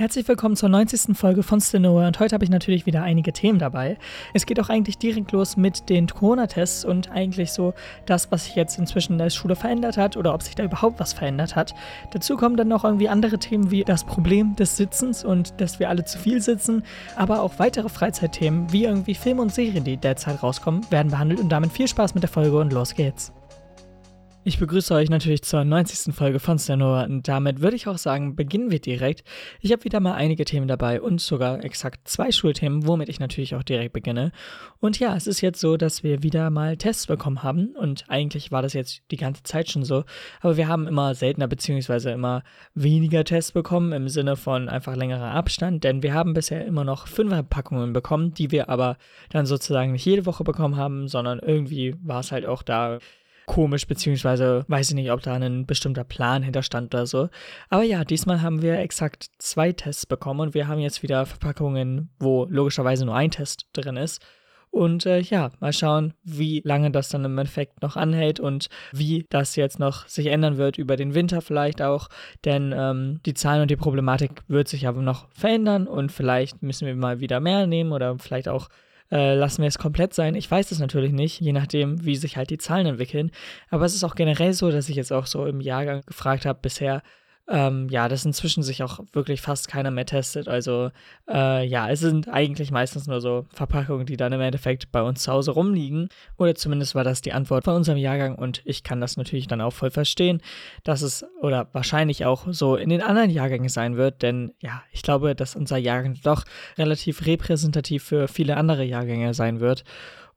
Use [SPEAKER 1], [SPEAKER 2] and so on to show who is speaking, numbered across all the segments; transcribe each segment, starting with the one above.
[SPEAKER 1] Herzlich willkommen zur 90. Folge von Stenoa und heute habe ich natürlich wieder einige Themen dabei. Es geht auch eigentlich direkt los mit den Corona-Tests und eigentlich so das, was sich jetzt inzwischen in der Schule verändert hat oder ob sich da überhaupt was verändert hat. Dazu kommen dann noch irgendwie andere Themen wie das Problem des Sitzens und dass wir alle zu viel sitzen, aber auch weitere Freizeitthemen wie irgendwie Filme und Serien, die derzeit rauskommen, werden behandelt und damit viel Spaß mit der Folge und los geht's. Ich begrüße euch natürlich zur 90. Folge von Stanova und damit würde ich auch sagen, beginnen wir direkt. Ich habe wieder mal einige Themen dabei und sogar exakt zwei Schulthemen, womit ich natürlich auch direkt beginne. Und ja, es ist jetzt so, dass wir wieder mal Tests bekommen haben und eigentlich war das jetzt die ganze Zeit schon so, aber wir haben immer seltener bzw. immer weniger Tests bekommen im Sinne von einfach längerer Abstand, denn wir haben bisher immer noch fünf Packungen bekommen, die wir aber dann sozusagen nicht jede Woche bekommen haben, sondern irgendwie war es halt auch da komisch, beziehungsweise weiß ich nicht, ob da ein bestimmter Plan hinterstand oder so. Aber ja, diesmal haben wir exakt zwei Tests bekommen und wir haben jetzt wieder Verpackungen, wo logischerweise nur ein Test drin ist. Und äh, ja, mal schauen, wie lange das dann im Endeffekt noch anhält und wie das jetzt noch sich ändern wird über den Winter vielleicht auch. Denn ähm, die Zahlen und die Problematik wird sich aber noch verändern und vielleicht müssen wir mal wieder mehr nehmen oder vielleicht auch äh, lassen wir es komplett sein. Ich weiß es natürlich nicht, je nachdem, wie sich halt die Zahlen entwickeln. Aber es ist auch generell so, dass ich jetzt auch so im Jahrgang gefragt habe bisher, ähm, ja, dass inzwischen sich auch wirklich fast keiner mehr testet. Also äh, ja, es sind eigentlich meistens nur so Verpackungen, die dann im Endeffekt bei uns zu Hause rumliegen. Oder zumindest war das die Antwort von unserem Jahrgang und ich kann das natürlich dann auch voll verstehen, dass es oder wahrscheinlich auch so in den anderen Jahrgängen sein wird, denn ja, ich glaube, dass unser Jahrgang doch relativ repräsentativ für viele andere Jahrgänge sein wird.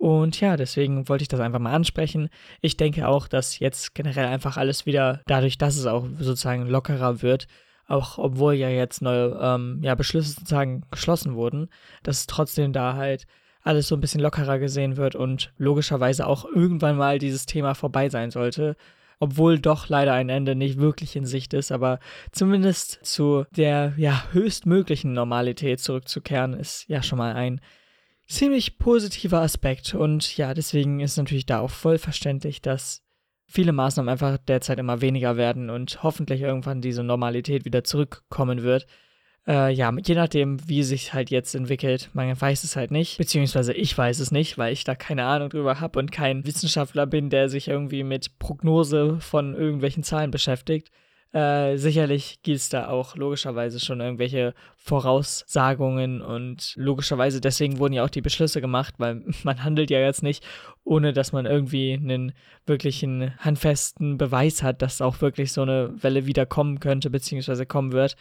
[SPEAKER 1] Und ja, deswegen wollte ich das einfach mal ansprechen. Ich denke auch, dass jetzt generell einfach alles wieder, dadurch, dass es auch sozusagen lockerer wird, auch obwohl ja jetzt neue ähm, ja, Beschlüsse sozusagen geschlossen wurden, dass trotzdem da halt alles so ein bisschen lockerer gesehen wird und logischerweise auch irgendwann mal dieses Thema vorbei sein sollte. Obwohl doch leider ein Ende nicht wirklich in Sicht ist, aber zumindest zu der ja höchstmöglichen Normalität zurückzukehren, ist ja schon mal ein ziemlich positiver Aspekt. Und ja, deswegen ist natürlich da auch voll verständlich, dass viele Maßnahmen einfach derzeit immer weniger werden und hoffentlich irgendwann diese Normalität wieder zurückkommen wird. Äh, ja, je nachdem, wie sich halt jetzt entwickelt, man weiß es halt nicht, beziehungsweise ich weiß es nicht, weil ich da keine Ahnung drüber habe und kein Wissenschaftler bin, der sich irgendwie mit Prognose von irgendwelchen Zahlen beschäftigt. Äh, sicherlich gibt es da auch logischerweise schon irgendwelche Voraussagungen und logischerweise deswegen wurden ja auch die Beschlüsse gemacht, weil man handelt ja jetzt nicht, ohne dass man irgendwie einen wirklichen handfesten Beweis hat, dass auch wirklich so eine Welle wieder kommen könnte, beziehungsweise kommen wird.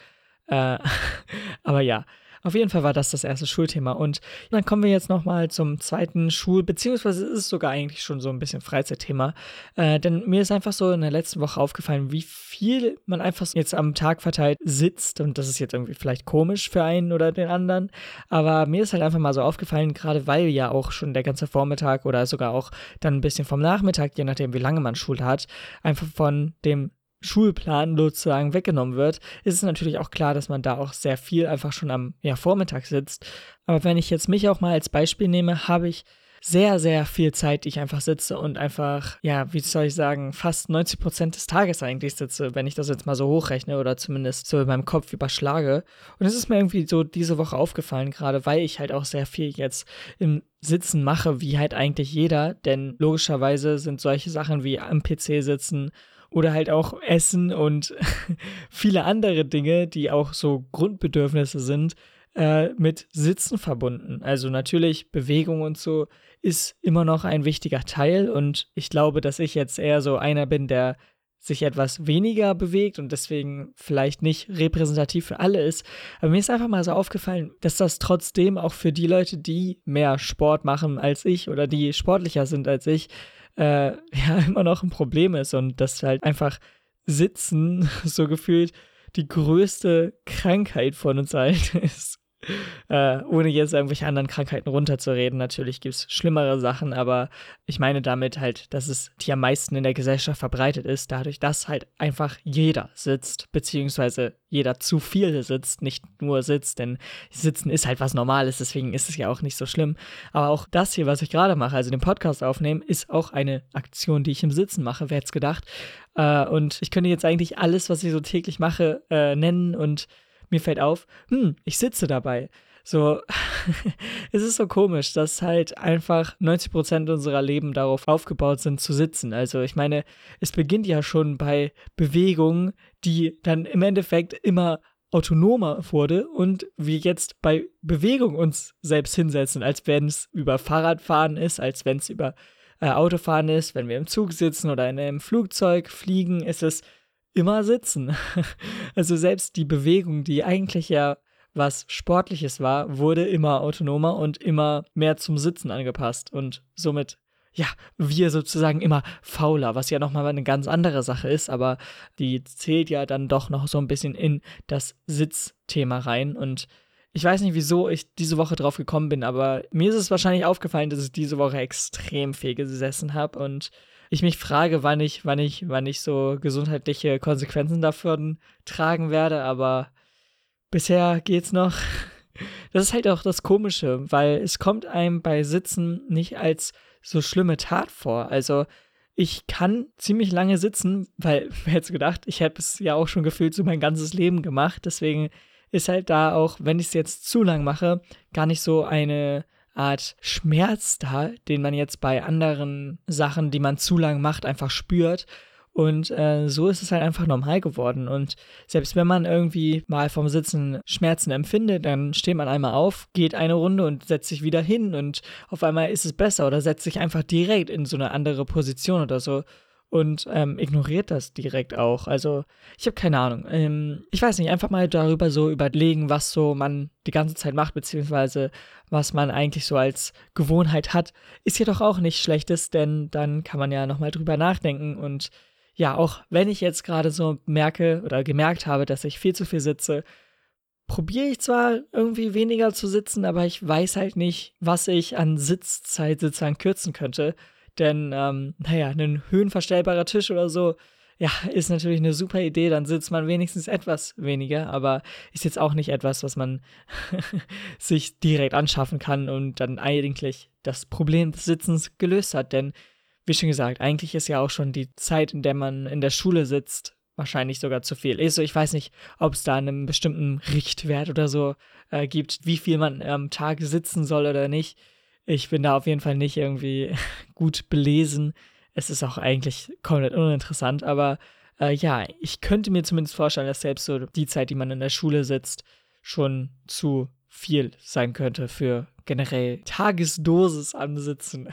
[SPEAKER 1] Äh, aber ja, auf jeden Fall war das das erste Schulthema. Und dann kommen wir jetzt nochmal zum zweiten Schul-, beziehungsweise ist es sogar eigentlich schon so ein bisschen Freizeitthema. Äh, denn mir ist einfach so in der letzten Woche aufgefallen, wie viel man einfach jetzt am Tag verteilt sitzt. Und das ist jetzt irgendwie vielleicht komisch für einen oder den anderen. Aber mir ist halt einfach mal so aufgefallen, gerade weil ja auch schon der ganze Vormittag oder sogar auch dann ein bisschen vom Nachmittag, je nachdem wie lange man Schule hat, einfach von dem Schulplan sozusagen weggenommen wird, ist es natürlich auch klar, dass man da auch sehr viel einfach schon am ja, Vormittag sitzt. Aber wenn ich jetzt mich auch mal als Beispiel nehme, habe ich sehr, sehr viel Zeit, die ich einfach sitze und einfach, ja, wie soll ich sagen, fast 90 Prozent des Tages eigentlich sitze, wenn ich das jetzt mal so hochrechne oder zumindest so in meinem Kopf überschlage. Und es ist mir irgendwie so diese Woche aufgefallen, gerade weil ich halt auch sehr viel jetzt im Sitzen mache, wie halt eigentlich jeder, denn logischerweise sind solche Sachen wie am PC sitzen oder halt auch Essen und viele andere Dinge, die auch so Grundbedürfnisse sind, äh, mit Sitzen verbunden. Also natürlich Bewegung und so ist immer noch ein wichtiger Teil und ich glaube, dass ich jetzt eher so einer bin, der sich etwas weniger bewegt und deswegen vielleicht nicht repräsentativ für alle ist. Aber mir ist einfach mal so aufgefallen, dass das trotzdem auch für die Leute, die mehr Sport machen als ich oder die sportlicher sind als ich, äh, ja immer noch ein Problem ist und dass halt einfach Sitzen so gefühlt die größte Krankheit von uns allen ist. Äh, ohne jetzt irgendwelche anderen Krankheiten runterzureden. Natürlich gibt es schlimmere Sachen, aber ich meine damit halt, dass es die am meisten in der Gesellschaft verbreitet ist, dadurch, dass halt einfach jeder sitzt, beziehungsweise jeder zu viel sitzt, nicht nur sitzt, denn Sitzen ist halt was Normales, deswegen ist es ja auch nicht so schlimm. Aber auch das hier, was ich gerade mache, also den Podcast aufnehmen, ist auch eine Aktion, die ich im Sitzen mache, wer hätte es gedacht. Äh, und ich könnte jetzt eigentlich alles, was ich so täglich mache, äh, nennen und mir fällt auf, hm, ich sitze dabei. So, es ist so komisch, dass halt einfach 90 Prozent unserer Leben darauf aufgebaut sind, zu sitzen. Also, ich meine, es beginnt ja schon bei Bewegungen, die dann im Endeffekt immer autonomer wurde und wir jetzt bei Bewegung uns selbst hinsetzen, als wenn es über Fahrradfahren ist, als wenn es über äh, Autofahren ist, wenn wir im Zug sitzen oder in einem Flugzeug fliegen, ist es immer sitzen. also selbst die Bewegung, die eigentlich ja was Sportliches war, wurde immer autonomer und immer mehr zum Sitzen angepasst und somit ja, wir sozusagen immer fauler, was ja nochmal eine ganz andere Sache ist, aber die zählt ja dann doch noch so ein bisschen in das Sitzthema rein und ich weiß nicht, wieso ich diese Woche drauf gekommen bin, aber mir ist es wahrscheinlich aufgefallen, dass ich diese Woche extrem viel gesessen habe und ich mich frage, wann ich, wann ich, wann ich so gesundheitliche Konsequenzen davon tragen werde, aber bisher geht's noch. Das ist halt auch das Komische, weil es kommt einem bei Sitzen nicht als so schlimme Tat vor. Also ich kann ziemlich lange sitzen, weil, wer hätte gedacht, ich habe es ja auch schon gefühlt so mein ganzes Leben gemacht. Deswegen ist halt da auch, wenn ich es jetzt zu lang mache, gar nicht so eine Art Schmerz da, den man jetzt bei anderen Sachen, die man zu lang macht, einfach spürt. Und äh, so ist es halt einfach normal geworden. Und selbst wenn man irgendwie mal vom Sitzen Schmerzen empfindet, dann steht man einmal auf, geht eine Runde und setzt sich wieder hin und auf einmal ist es besser oder setzt sich einfach direkt in so eine andere Position oder so und ähm, ignoriert das direkt auch. Also ich habe keine Ahnung. Ähm, ich weiß nicht, einfach mal darüber so überlegen, was so man die ganze Zeit macht, beziehungsweise was man eigentlich so als Gewohnheit hat, ist ja doch auch nicht schlechtes, denn dann kann man ja nochmal drüber nachdenken und ja, auch wenn ich jetzt gerade so merke oder gemerkt habe, dass ich viel zu viel sitze, probiere ich zwar irgendwie weniger zu sitzen, aber ich weiß halt nicht, was ich an Sitzzeit sozusagen kürzen könnte. Denn, ähm, naja, ein höhenverstellbarer Tisch oder so, ja, ist natürlich eine super Idee, dann sitzt man wenigstens etwas weniger, aber ist jetzt auch nicht etwas, was man sich direkt anschaffen kann und dann eigentlich das Problem des Sitzens gelöst hat. Denn, wie schon gesagt, eigentlich ist ja auch schon die Zeit, in der man in der Schule sitzt, wahrscheinlich sogar zu viel. Also ich weiß nicht, ob es da einen bestimmten Richtwert oder so äh, gibt, wie viel man am Tag sitzen soll oder nicht. Ich bin da auf jeden Fall nicht irgendwie gut belesen. Es ist auch eigentlich komplett uninteressant, aber äh, ja, ich könnte mir zumindest vorstellen, dass selbst so die Zeit, die man in der Schule sitzt, schon zu viel sein könnte für generell Tagesdosis ansitzen.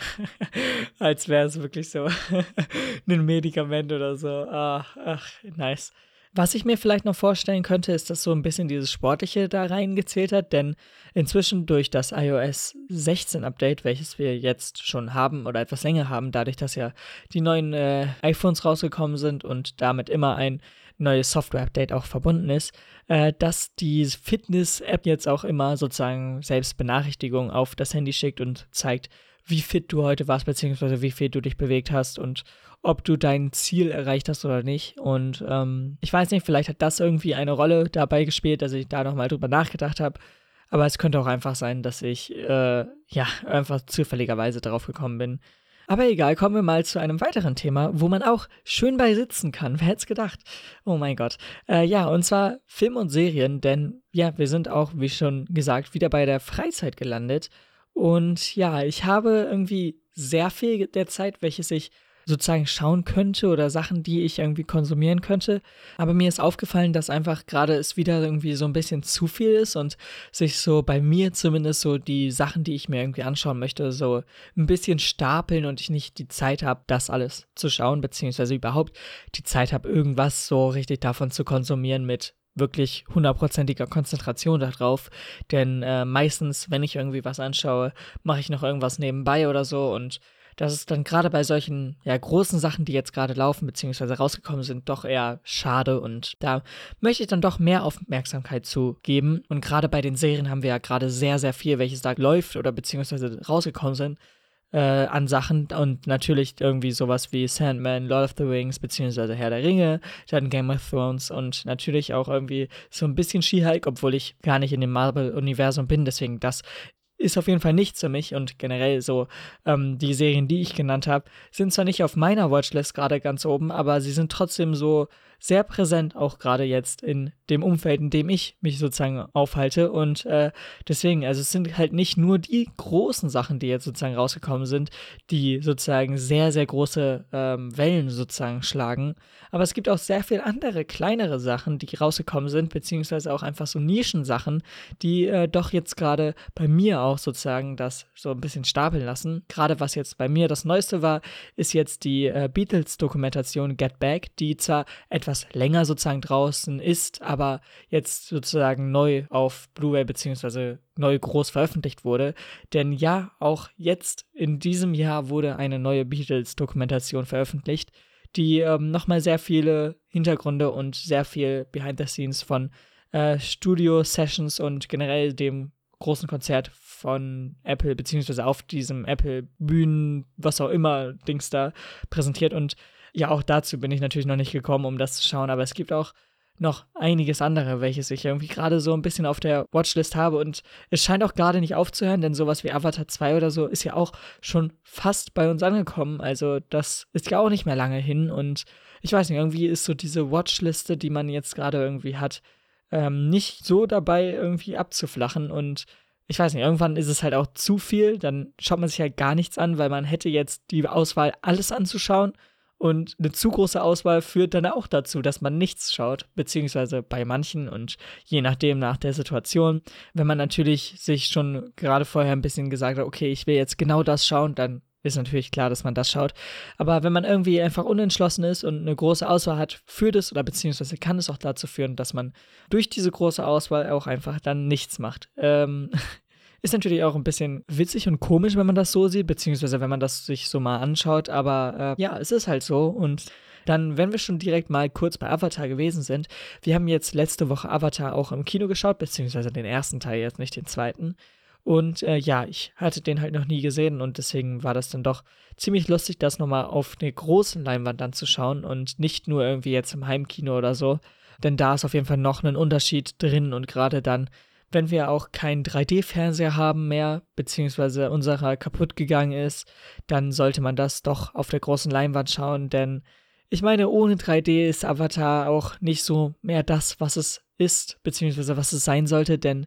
[SPEAKER 1] Als wäre es wirklich so ein Medikament oder so. Ach, ach, nice. Was ich mir vielleicht noch vorstellen könnte, ist, dass so ein bisschen dieses Sportliche da reingezählt hat, denn inzwischen durch das iOS 16 Update, welches wir jetzt schon haben oder etwas länger haben, dadurch, dass ja die neuen äh, iPhones rausgekommen sind und damit immer ein neues Software-Update auch verbunden ist, äh, dass die Fitness-App jetzt auch immer sozusagen selbst Benachrichtigungen auf das Handy schickt und zeigt, wie fit du heute warst, beziehungsweise wie viel du dich bewegt hast und ob du dein Ziel erreicht hast oder nicht. Und ähm, ich weiß nicht, vielleicht hat das irgendwie eine Rolle dabei gespielt, dass ich da nochmal drüber nachgedacht habe. Aber es könnte auch einfach sein, dass ich äh, ja einfach zufälligerweise darauf gekommen bin. Aber egal, kommen wir mal zu einem weiteren Thema, wo man auch schön bei sitzen kann. Wer hätte es gedacht? Oh mein Gott. Äh, ja, und zwar Film und Serien, denn ja, wir sind auch, wie schon gesagt, wieder bei der Freizeit gelandet. Und ja, ich habe irgendwie sehr viel der Zeit, welches ich sozusagen schauen könnte oder Sachen, die ich irgendwie konsumieren könnte. Aber mir ist aufgefallen, dass einfach gerade es wieder irgendwie so ein bisschen zu viel ist und sich so bei mir zumindest so die Sachen, die ich mir irgendwie anschauen möchte, so ein bisschen stapeln und ich nicht die Zeit habe, das alles zu schauen, beziehungsweise überhaupt die Zeit habe, irgendwas so richtig davon zu konsumieren mit wirklich hundertprozentiger Konzentration darauf. Denn äh, meistens, wenn ich irgendwie was anschaue, mache ich noch irgendwas nebenbei oder so. Und das ist dann gerade bei solchen ja, großen Sachen, die jetzt gerade laufen, beziehungsweise rausgekommen sind, doch eher schade. Und da möchte ich dann doch mehr Aufmerksamkeit zu geben. Und gerade bei den Serien haben wir ja gerade sehr, sehr viel, welches da läuft oder beziehungsweise rausgekommen sind äh, an Sachen und natürlich irgendwie sowas wie Sandman, Lord of the Rings, beziehungsweise Herr der Ringe, dann Game of Thrones und natürlich auch irgendwie so ein bisschen She-Hulk, obwohl ich gar nicht in dem Marvel-Universum bin, deswegen das ist auf jeden Fall nichts für mich. Und generell so ähm, die Serien, die ich genannt habe, sind zwar nicht auf meiner Watchlist gerade ganz oben, aber sie sind trotzdem so sehr präsent, auch gerade jetzt in dem Umfeld, in dem ich mich sozusagen aufhalte. Und äh, deswegen, also es sind halt nicht nur die großen Sachen, die jetzt sozusagen rausgekommen sind, die sozusagen sehr, sehr große ähm, Wellen sozusagen schlagen. Aber es gibt auch sehr viel andere, kleinere Sachen, die rausgekommen sind, beziehungsweise auch einfach so Nischensachen, die äh, doch jetzt gerade bei mir auch sozusagen das so ein bisschen stapeln lassen. Gerade was jetzt bei mir das Neueste war, ist jetzt die äh, Beatles-Dokumentation Get Back, die zwar etwas länger sozusagen draußen ist, aber jetzt sozusagen neu auf Blu-ray beziehungsweise neu groß veröffentlicht wurde. Denn ja, auch jetzt in diesem Jahr wurde eine neue Beatles-Dokumentation veröffentlicht, die ähm, nochmal sehr viele Hintergründe und sehr viel Behind the Scenes von äh, Studio-Sessions und generell dem großen Konzert von Apple, beziehungsweise auf diesem Apple-Bühnen, was auch immer, Dings da präsentiert. Und ja, auch dazu bin ich natürlich noch nicht gekommen, um das zu schauen, aber es gibt auch noch einiges andere, welches ich irgendwie gerade so ein bisschen auf der Watchlist habe und es scheint auch gerade nicht aufzuhören, denn sowas wie Avatar 2 oder so ist ja auch schon fast bei uns angekommen, also das ist ja auch nicht mehr lange hin und ich weiß nicht, irgendwie ist so diese Watchliste, die man jetzt gerade irgendwie hat, ähm, nicht so dabei irgendwie abzuflachen und ich weiß nicht, irgendwann ist es halt auch zu viel, dann schaut man sich halt gar nichts an, weil man hätte jetzt die Auswahl, alles anzuschauen und eine zu große Auswahl führt dann auch dazu, dass man nichts schaut, beziehungsweise bei manchen und je nachdem nach der Situation. Wenn man natürlich sich schon gerade vorher ein bisschen gesagt hat, okay, ich will jetzt genau das schauen, dann ist natürlich klar, dass man das schaut. Aber wenn man irgendwie einfach unentschlossen ist und eine große Auswahl hat, führt es oder beziehungsweise kann es auch dazu führen, dass man durch diese große Auswahl auch einfach dann nichts macht. Ähm, ist natürlich auch ein bisschen witzig und komisch, wenn man das so sieht, beziehungsweise wenn man das sich so mal anschaut. Aber äh, ja, es ist halt so. Und dann, wenn wir schon direkt mal kurz bei Avatar gewesen sind, wir haben jetzt letzte Woche Avatar auch im Kino geschaut, beziehungsweise den ersten Teil jetzt, nicht den zweiten. Und äh, ja, ich hatte den halt noch nie gesehen und deswegen war das dann doch ziemlich lustig, das nochmal auf eine großen Leinwand dann zu schauen und nicht nur irgendwie jetzt im Heimkino oder so. Denn da ist auf jeden Fall noch ein Unterschied drin und gerade dann, wenn wir auch keinen 3D-Fernseher haben mehr, beziehungsweise unserer kaputt gegangen ist, dann sollte man das doch auf der großen Leinwand schauen, denn ich meine, ohne 3D ist Avatar auch nicht so mehr das, was es ist, beziehungsweise was es sein sollte, denn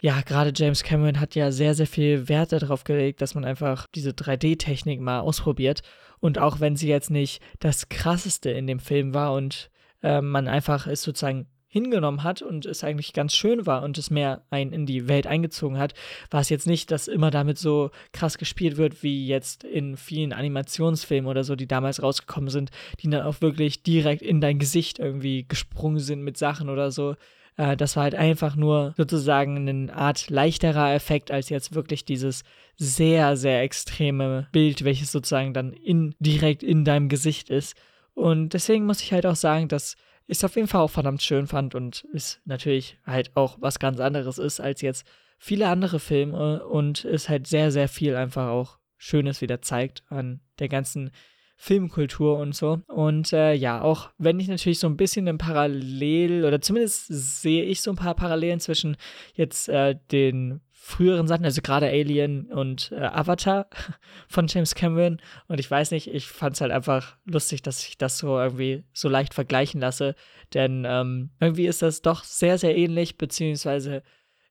[SPEAKER 1] ja, gerade James Cameron hat ja sehr, sehr viel Wert darauf gelegt, dass man einfach diese 3D-Technik mal ausprobiert. Und auch wenn sie jetzt nicht das krasseste in dem Film war und äh, man einfach es sozusagen hingenommen hat und es eigentlich ganz schön war und es mehr ein in die Welt eingezogen hat, war es jetzt nicht, dass immer damit so krass gespielt wird, wie jetzt in vielen Animationsfilmen oder so, die damals rausgekommen sind, die dann auch wirklich direkt in dein Gesicht irgendwie gesprungen sind mit Sachen oder so. Äh, das war halt einfach nur sozusagen eine Art leichterer Effekt als jetzt wirklich dieses sehr, sehr extreme Bild, welches sozusagen dann in, direkt in deinem Gesicht ist. Und deswegen muss ich halt auch sagen, dass ich es auf jeden Fall auch verdammt schön fand und es natürlich halt auch was ganz anderes ist als jetzt viele andere Filme und es halt sehr, sehr viel einfach auch Schönes wieder zeigt an der ganzen Filmkultur und so. Und äh, ja, auch wenn ich natürlich so ein bisschen ein Parallel, oder zumindest sehe ich so ein paar Parallelen zwischen jetzt äh, den früheren Sachen, also gerade Alien und äh, Avatar von James Cameron. Und ich weiß nicht, ich fand es halt einfach lustig, dass ich das so irgendwie so leicht vergleichen lasse. Denn ähm, irgendwie ist das doch sehr, sehr ähnlich, beziehungsweise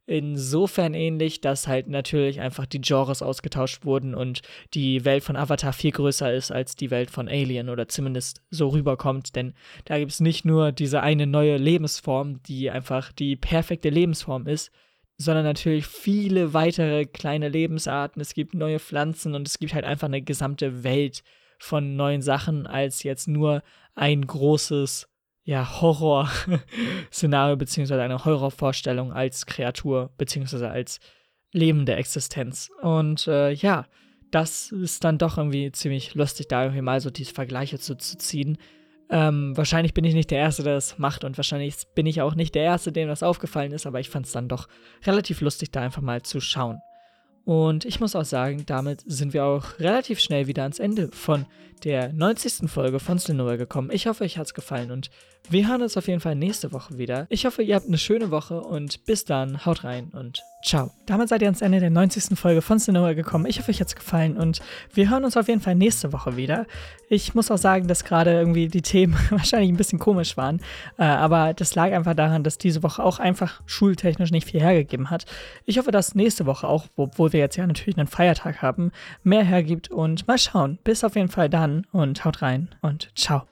[SPEAKER 1] insofern ähnlich, dass halt natürlich einfach die Genres ausgetauscht wurden und die Welt von Avatar viel größer ist als die Welt von Alien oder zumindest so rüberkommt, denn da gibt es nicht nur diese eine neue Lebensform, die einfach die perfekte Lebensform ist, sondern natürlich viele weitere kleine Lebensarten, es gibt neue Pflanzen und es gibt halt einfach eine gesamte Welt von neuen Sachen als jetzt nur ein großes ja, Horror-Szenario beziehungsweise eine Horrorvorstellung als Kreatur beziehungsweise als lebende Existenz. Und äh, ja, das ist dann doch irgendwie ziemlich lustig, da irgendwie mal so diese Vergleiche zu, zu ziehen. Ähm, wahrscheinlich bin ich nicht der Erste, der das macht und wahrscheinlich bin ich auch nicht der Erste, dem das aufgefallen ist, aber ich fand es dann doch relativ lustig, da einfach mal zu schauen. Und ich muss auch sagen, damit sind wir auch relativ schnell wieder ans Ende von der 90. Folge von Stenoa gekommen. Ich hoffe, euch hat es gefallen und wir hören uns auf jeden Fall nächste Woche wieder. Ich hoffe, ihr habt eine schöne Woche und bis dann, haut rein und ciao. Damit seid ihr ans Ende der 90. Folge von Stenoa gekommen. Ich hoffe, euch hat es gefallen und wir hören uns auf jeden Fall nächste Woche wieder. Ich muss auch sagen, dass gerade irgendwie die Themen wahrscheinlich ein bisschen komisch waren, äh, aber das lag einfach daran, dass diese Woche auch einfach schultechnisch nicht viel hergegeben hat. Ich hoffe, dass nächste Woche auch, obwohl wir jetzt ja natürlich einen Feiertag haben, mehr hergibt und mal schauen. Bis auf jeden Fall dann und haut rein und ciao.